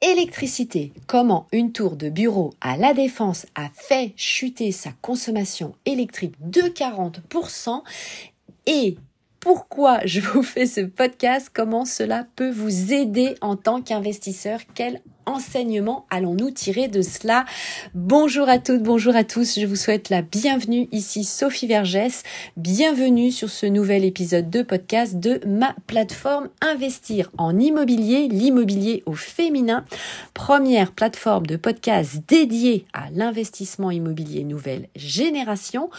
Électricité. Comment une tour de bureau à la défense a fait chuter sa consommation électrique de 40% et pourquoi je vous fais ce podcast, comment cela peut vous aider en tant qu'investisseur, quel enseignement allons-nous tirer de cela Bonjour à toutes, bonjour à tous, je vous souhaite la bienvenue. Ici Sophie Vergès, bienvenue sur ce nouvel épisode de podcast de ma plateforme Investir en immobilier, l'immobilier au féminin, première plateforme de podcast dédiée à l'investissement immobilier nouvelle génération,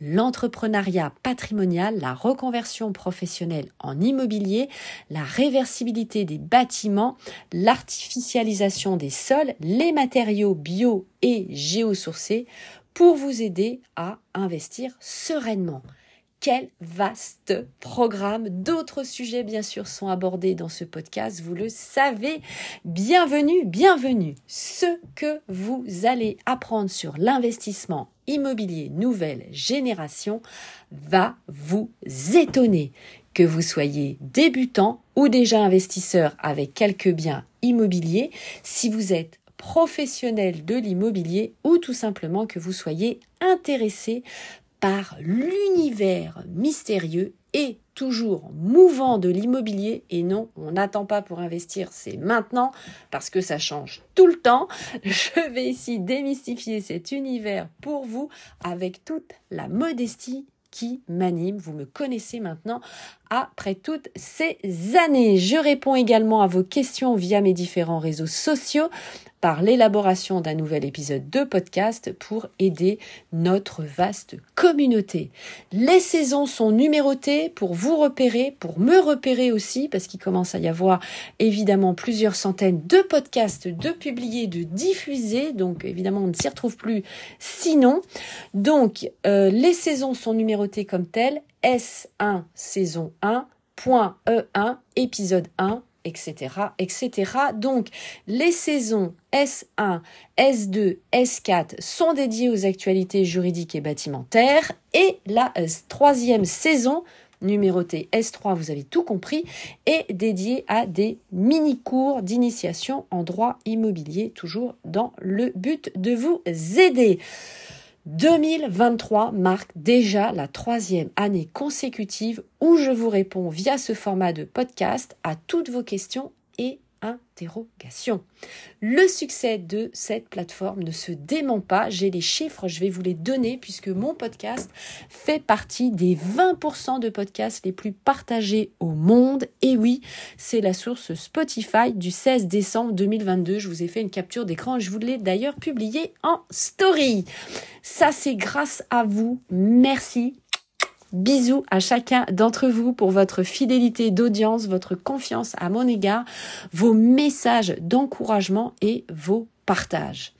l'entrepreneuriat patrimonial, la reconversion professionnelle en immobilier, la réversibilité des bâtiments, l'artificialisation des sols, les matériaux bio et géosourcés pour vous aider à investir sereinement. Quel vaste programme. D'autres sujets, bien sûr, sont abordés dans ce podcast. Vous le savez. Bienvenue, bienvenue. Ce que vous allez apprendre sur l'investissement immobilier nouvelle génération va vous étonner. Que vous soyez débutant ou déjà investisseur avec quelques biens immobiliers, si vous êtes professionnel de l'immobilier ou tout simplement que vous soyez intéressé par l'univers mystérieux et toujours mouvant de l'immobilier et non, on n'attend pas pour investir, c'est maintenant parce que ça change tout le temps. Je vais ici démystifier cet univers pour vous avec toute la modestie qui m'anime. Vous me connaissez maintenant après toutes ces années. Je réponds également à vos questions via mes différents réseaux sociaux par l'élaboration d'un nouvel épisode de podcast pour aider notre vaste communauté. Les saisons sont numérotées pour vous repérer, pour me repérer aussi, parce qu'il commence à y avoir évidemment plusieurs centaines de podcasts de publiés, de diffusés, donc évidemment on ne s'y retrouve plus sinon. Donc euh, les saisons sont numérotées comme telles, S1 saison 1, point E1 épisode 1 etc., etc. Donc, les saisons S1, S2, S4 sont dédiées aux actualités juridiques et bâtimentaires et la euh, troisième saison numérotée S3, vous avez tout compris, est dédiée à des mini-cours d'initiation en droit immobilier, toujours dans le but de vous aider. 2023 marque déjà la troisième année consécutive où je vous réponds via ce format de podcast à toutes vos questions et interrogation. Le succès de cette plateforme ne se dément pas. J'ai les chiffres, je vais vous les donner puisque mon podcast fait partie des 20% de podcasts les plus partagés au monde. Et oui, c'est la source Spotify du 16 décembre 2022. Je vous ai fait une capture d'écran. Je vous l'ai d'ailleurs publié en story. Ça, c'est grâce à vous. Merci Bisous à chacun d'entre vous pour votre fidélité d'audience, votre confiance à mon égard, vos messages d'encouragement et vos partages.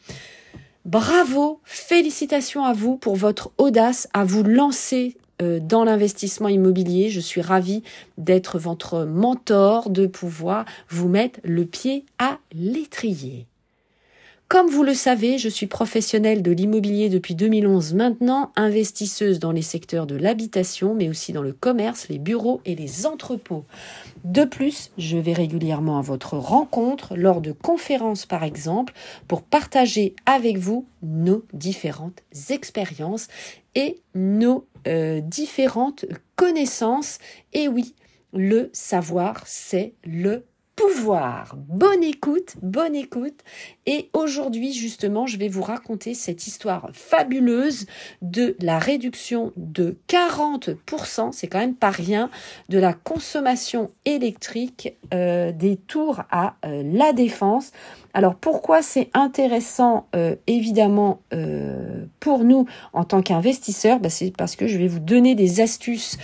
Bravo, félicitations à vous pour votre audace à vous lancer euh, dans l'investissement immobilier. Je suis ravie d'être votre mentor, de pouvoir vous mettre le pied à l'étrier. Comme vous le savez, je suis professionnelle de l'immobilier depuis 2011 maintenant, investisseuse dans les secteurs de l'habitation, mais aussi dans le commerce, les bureaux et les entrepôts. De plus, je vais régulièrement à votre rencontre lors de conférences par exemple pour partager avec vous nos différentes expériences et nos euh, différentes connaissances. Et oui, le savoir, c'est le pouvoir. Bonne écoute, bonne écoute. Et aujourd'hui, justement, je vais vous raconter cette histoire fabuleuse de la réduction de 40%, c'est quand même pas rien, de la consommation électrique euh, des tours à euh, la défense. Alors pourquoi c'est intéressant euh, évidemment pour nous en tant qu'investisseurs? Bah, C'est parce que je vais vous donner des astuces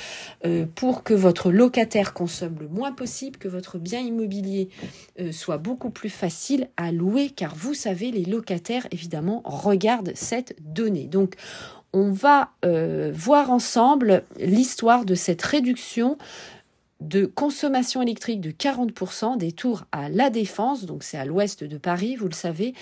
pour que votre locataire consomme le moins possible, que votre bien immobilier soit beaucoup plus facile à louer, car vous savez, les locataires évidemment regardent cette donnée. Donc on va voir ensemble l'histoire de cette réduction de consommation électrique de 40% des tours à La Défense, donc c'est à l'ouest de Paris, vous le savez,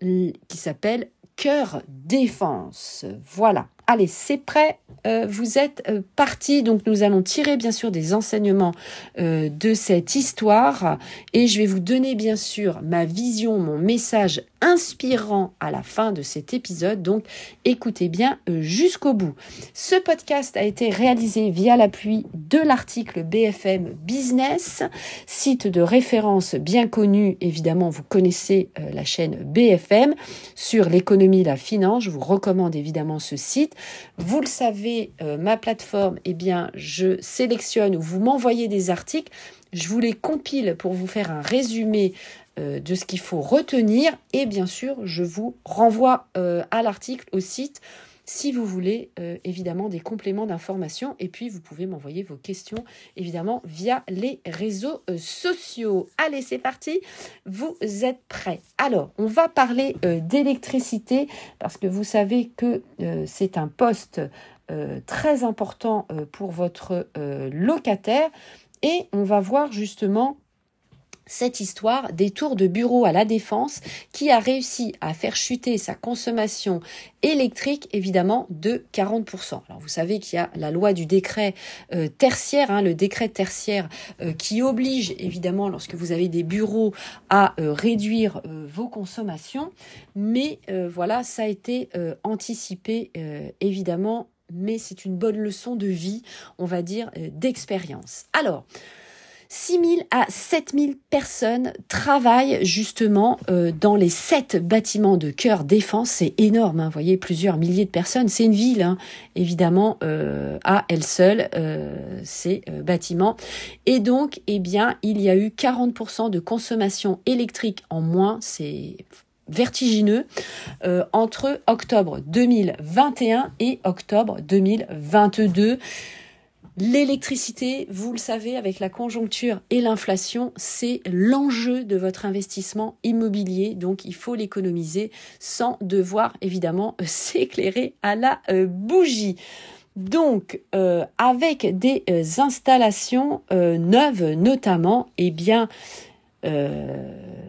qui s'appelle Cœur Défense. Voilà. Allez, c'est prêt. Euh, vous êtes euh, partis. Donc, nous allons tirer bien sûr des enseignements euh, de cette histoire et je vais vous donner bien sûr ma vision, mon message inspirant à la fin de cet épisode. Donc, écoutez bien jusqu'au bout. Ce podcast a été réalisé via l'appui de l'article BFM Business, site de référence bien connu. Évidemment, vous connaissez la chaîne BFM sur l'économie, la finance. Je vous recommande évidemment ce site. Vous le savez, euh, ma plateforme, eh bien, je sélectionne ou vous m'envoyez des articles, je vous les compile pour vous faire un résumé euh, de ce qu'il faut retenir. Et bien sûr, je vous renvoie euh, à l'article, au site si vous voulez euh, évidemment des compléments d'information. Et puis vous pouvez m'envoyer vos questions évidemment via les réseaux euh, sociaux. Allez, c'est parti. Vous êtes prêts. Alors, on va parler euh, d'électricité parce que vous savez que c'est un poste très important pour votre locataire. Et on va voir justement cette histoire des tours de bureau à la défense qui a réussi à faire chuter sa consommation électrique évidemment de 40%. Alors vous savez qu'il y a la loi du décret euh, tertiaire, hein, le décret tertiaire euh, qui oblige évidemment lorsque vous avez des bureaux à euh, réduire vos consommations, mais voilà, ça a été anticipé évidemment, mais c'est une bonne leçon de vie, on va dire, d'expérience. Alors, 6 000 à 7 000 personnes travaillent justement euh, dans les sept bâtiments de cœur défense. C'est énorme, hein, vous voyez, plusieurs milliers de personnes. C'est une ville, hein, évidemment, euh, à elle seule, euh, ces bâtiments. Et donc, eh bien, il y a eu 40% de consommation électrique en moins. C'est vertigineux entre octobre 2021 et octobre 2022. L'électricité, vous le savez, avec la conjoncture et l'inflation, c'est l'enjeu de votre investissement immobilier. Donc, il faut l'économiser sans devoir, évidemment, s'éclairer à la euh, bougie. Donc, euh, avec des euh, installations neuves notamment, eh bien,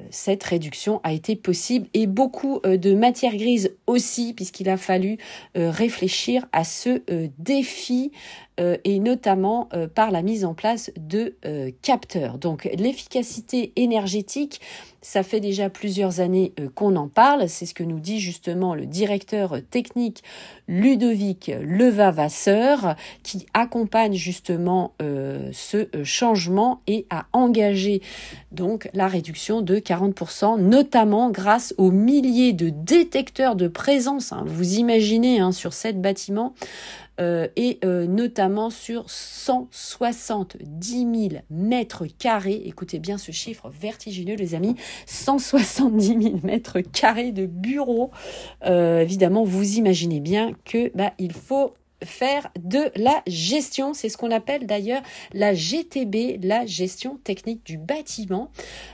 cette réduction a été possible et beaucoup de matières grises aussi puisqu'il a fallu réfléchir à ce défi euh, et notamment euh, par la mise en place de euh, capteurs. Donc l'efficacité énergétique, ça fait déjà plusieurs années qu'on en parle, c'est ce que nous dit justement le directeur technique Ludovic Levavasseur qui accompagne justement ce changement et a engagé donc la réduction de 40%, notamment grâce aux milliers de détecteurs de présence. Hein. Vous imaginez hein, sur sept bâtiments euh, et euh, notamment sur 170 000 mètres carrés. Écoutez bien ce chiffre vertigineux, les amis. 170 000 mètres carrés de bureaux. Euh, évidemment, vous imaginez bien que bah, il faut faire de la gestion. C'est ce qu'on appelle d'ailleurs la GTB, la gestion technique du bâtiment.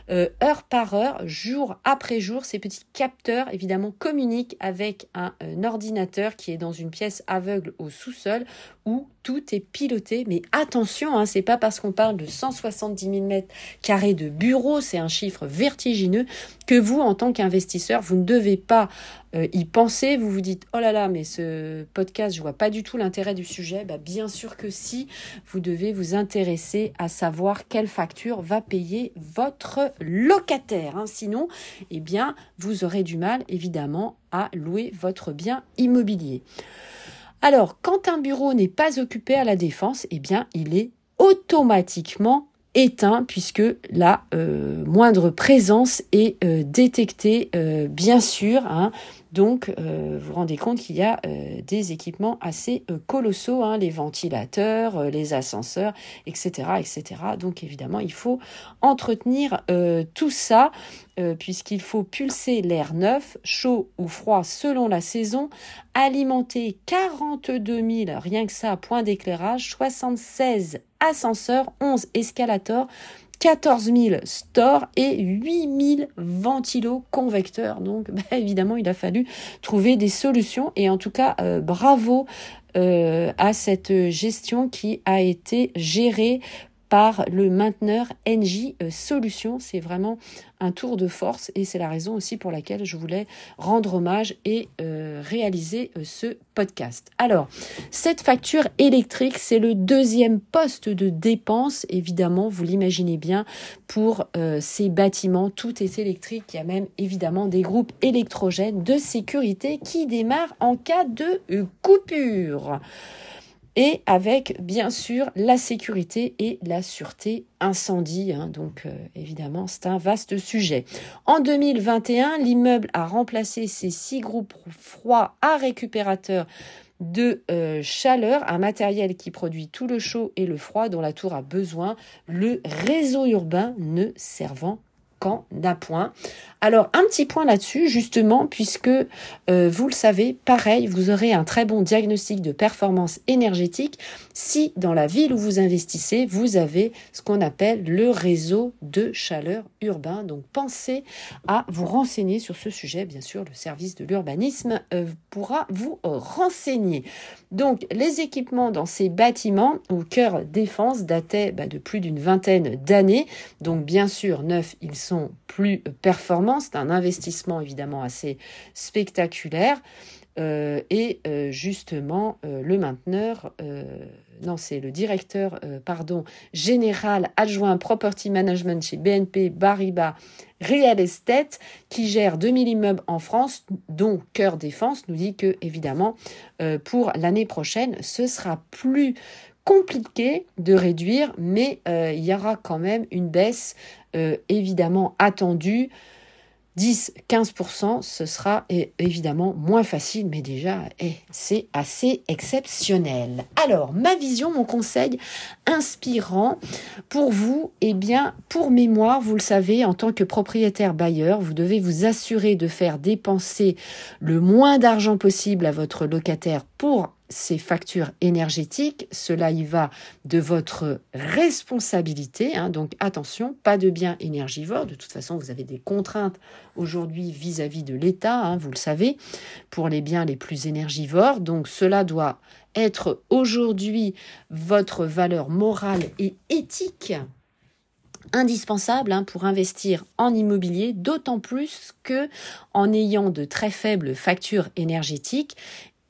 Euh, heure par heure, jour après jour, ces petits capteurs évidemment communiquent avec un, ordinateur qui est dans une pièce aveugle au sous-sol où tout est piloté. Mais attention, hein, c'est pas parce qu'on parle de 170 000 mètres carrés de bureaux, c'est un chiffre vertigineux, que vous, en tant qu'investisseur, vous ne devez pas euh, y penser. Vous vous dites, oh là là, mais ce podcast, je vois pas du tout l'intérêt du sujet. Bah, bien sûr que si, vous devez vous intéresser à savoir quelle facture va payer votre locataire. Hein. Sinon, eh bien, vous aurez du mal, évidemment, à louer votre bien immobilier. Alors, quand un bureau n'est pas occupé à la défense, eh bien, il est automatiquement éteint puisque la euh, moindre présence est euh, détectée, euh, bien sûr. Hein. Donc, vous vous rendez compte qu'il y a des équipements assez colossaux, hein, les ventilateurs, les ascenseurs, etc., etc. Donc, évidemment, il faut entretenir tout ça puisqu'il faut pulser l'air neuf, chaud ou froid selon la saison, alimenter 42 000, rien que ça, points d'éclairage, 76 ascenseurs, 11 escalators, 14 000 stores et 8 000 ventilos convecteurs. Donc, bah, évidemment, il a fallu trouver des solutions. Et en tout cas, euh, bravo euh, à cette gestion qui a été gérée par le mainteneur NJ euh, Solutions. C'est vraiment un tour de force et c'est la raison aussi pour laquelle je voulais rendre hommage et euh, réaliser euh, ce podcast. Alors, cette facture électrique, c'est le deuxième poste de dépense, évidemment, vous l'imaginez bien, pour ces bâtiments. Tout est électrique. Il y a même évidemment des groupes électrogènes de sécurité qui démarrent en cas de coupure et avec bien sûr la sécurité et la sûreté incendie. Hein. donc euh, évidemment, c'est un vaste sujet. En 2021, l'immeuble a remplacé ses six groupes froids à récupérateurs de euh, chaleur, un matériel qui produit tout le chaud et le froid dont la tour a besoin, le réseau urbain ne servant quand d'appoint. Alors un petit point là-dessus justement puisque euh, vous le savez, pareil, vous aurez un très bon diagnostic de performance énergétique si dans la ville où vous investissez, vous avez ce qu'on appelle le réseau de chaleur urbain. Donc pensez à vous renseigner sur ce sujet. Bien sûr, le service de l'urbanisme euh, pourra vous renseigner. Donc les équipements dans ces bâtiments au cœur défense dataient bah, de plus d'une vingtaine d'années. Donc bien sûr, neufs, ils sont plus performants c'est un investissement évidemment assez spectaculaire. Euh, et euh, justement, euh, le mainteneur, non, c'est le directeur, pardon, général adjoint property management chez BNP Bariba Real Estate, qui gère 2000 immeubles en France, dont Cœur Défense, nous dit que, évidemment, pour l'année prochaine, ce sera plus compliqué de réduire, mais il y aura quand même une baisse évidemment attendue 10-15%, ce sera évidemment moins facile, mais déjà, eh, c'est assez exceptionnel. Alors, ma vision, mon conseil inspirant pour vous, eh bien, pour mémoire, vous le savez, en tant que propriétaire bailleur, vous devez vous assurer de faire dépenser le moins d'argent possible à votre locataire pour ces factures énergétiques, cela y va de votre responsabilité. Hein. donc attention, pas de biens énergivores. De toute façon, vous avez des contraintes aujourd'hui vis-à-vis de l'État, hein, vous le savez, pour les biens les plus énergivores. Donc cela doit être aujourd'hui votre valeur morale et éthique indispensable hein, pour investir en immobilier, d'autant plus que en ayant de très faibles factures énergétiques,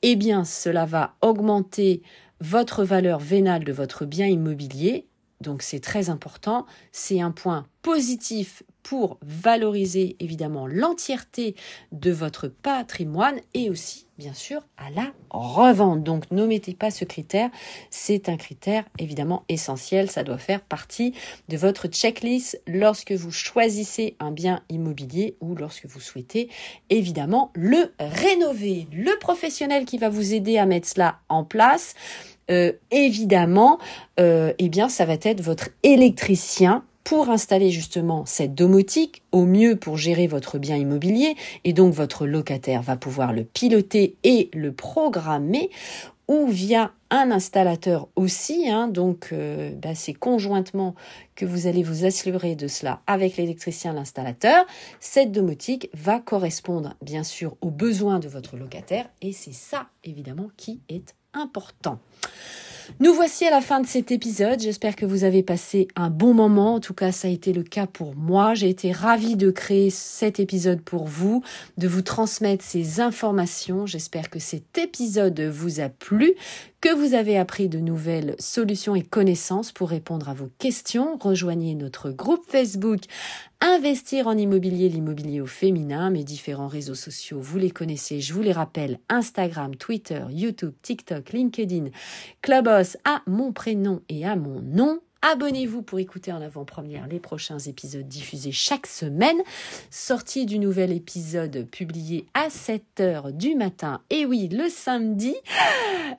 eh bien cela va augmenter votre valeur vénale de votre bien immobilier. Donc c'est très important, c'est un point positif pour valoriser évidemment l'entièreté de votre patrimoine et aussi bien sûr à la revente. Donc n'omettez pas ce critère, c'est un critère évidemment essentiel, ça doit faire partie de votre checklist lorsque vous choisissez un bien immobilier ou lorsque vous souhaitez évidemment le rénover. Le professionnel qui va vous aider à mettre cela en place, euh, évidemment, euh, eh bien, ça va être votre électricien pour installer justement cette domotique, au mieux pour gérer votre bien immobilier, et donc votre locataire va pouvoir le piloter et le programmer, ou via un installateur aussi, hein, donc euh, bah, c'est conjointement que vous allez vous assurer de cela avec l'électricien, l'installateur. Cette domotique va correspondre bien sûr aux besoins de votre locataire et c'est ça évidemment qui est important. Nous voici à la fin de cet épisode. J'espère que vous avez passé un bon moment. En tout cas, ça a été le cas pour moi. J'ai été ravie de créer cet épisode pour vous, de vous transmettre ces informations. J'espère que cet épisode vous a plu, que vous avez appris de nouvelles solutions et connaissances pour répondre à vos questions. Rejoignez notre groupe Facebook Investir en immobilier, l'immobilier au féminin, mes différents réseaux sociaux, vous les connaissez, je vous les rappelle, Instagram, Twitter, YouTube, TikTok, LinkedIn, Clubhouse à mon prénom et à mon nom. Abonnez-vous pour écouter en avant-première les prochains épisodes diffusés chaque semaine. Sortie du nouvel épisode publié à 7h du matin. Et oui, le samedi.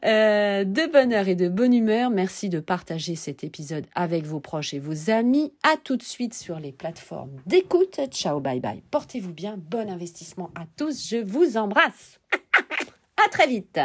Euh, de bonne heure et de bonne humeur. Merci de partager cet épisode avec vos proches et vos amis. À tout de suite sur les plateformes d'écoute. Ciao, bye bye. Portez-vous bien. Bon investissement à tous. Je vous embrasse. à très vite.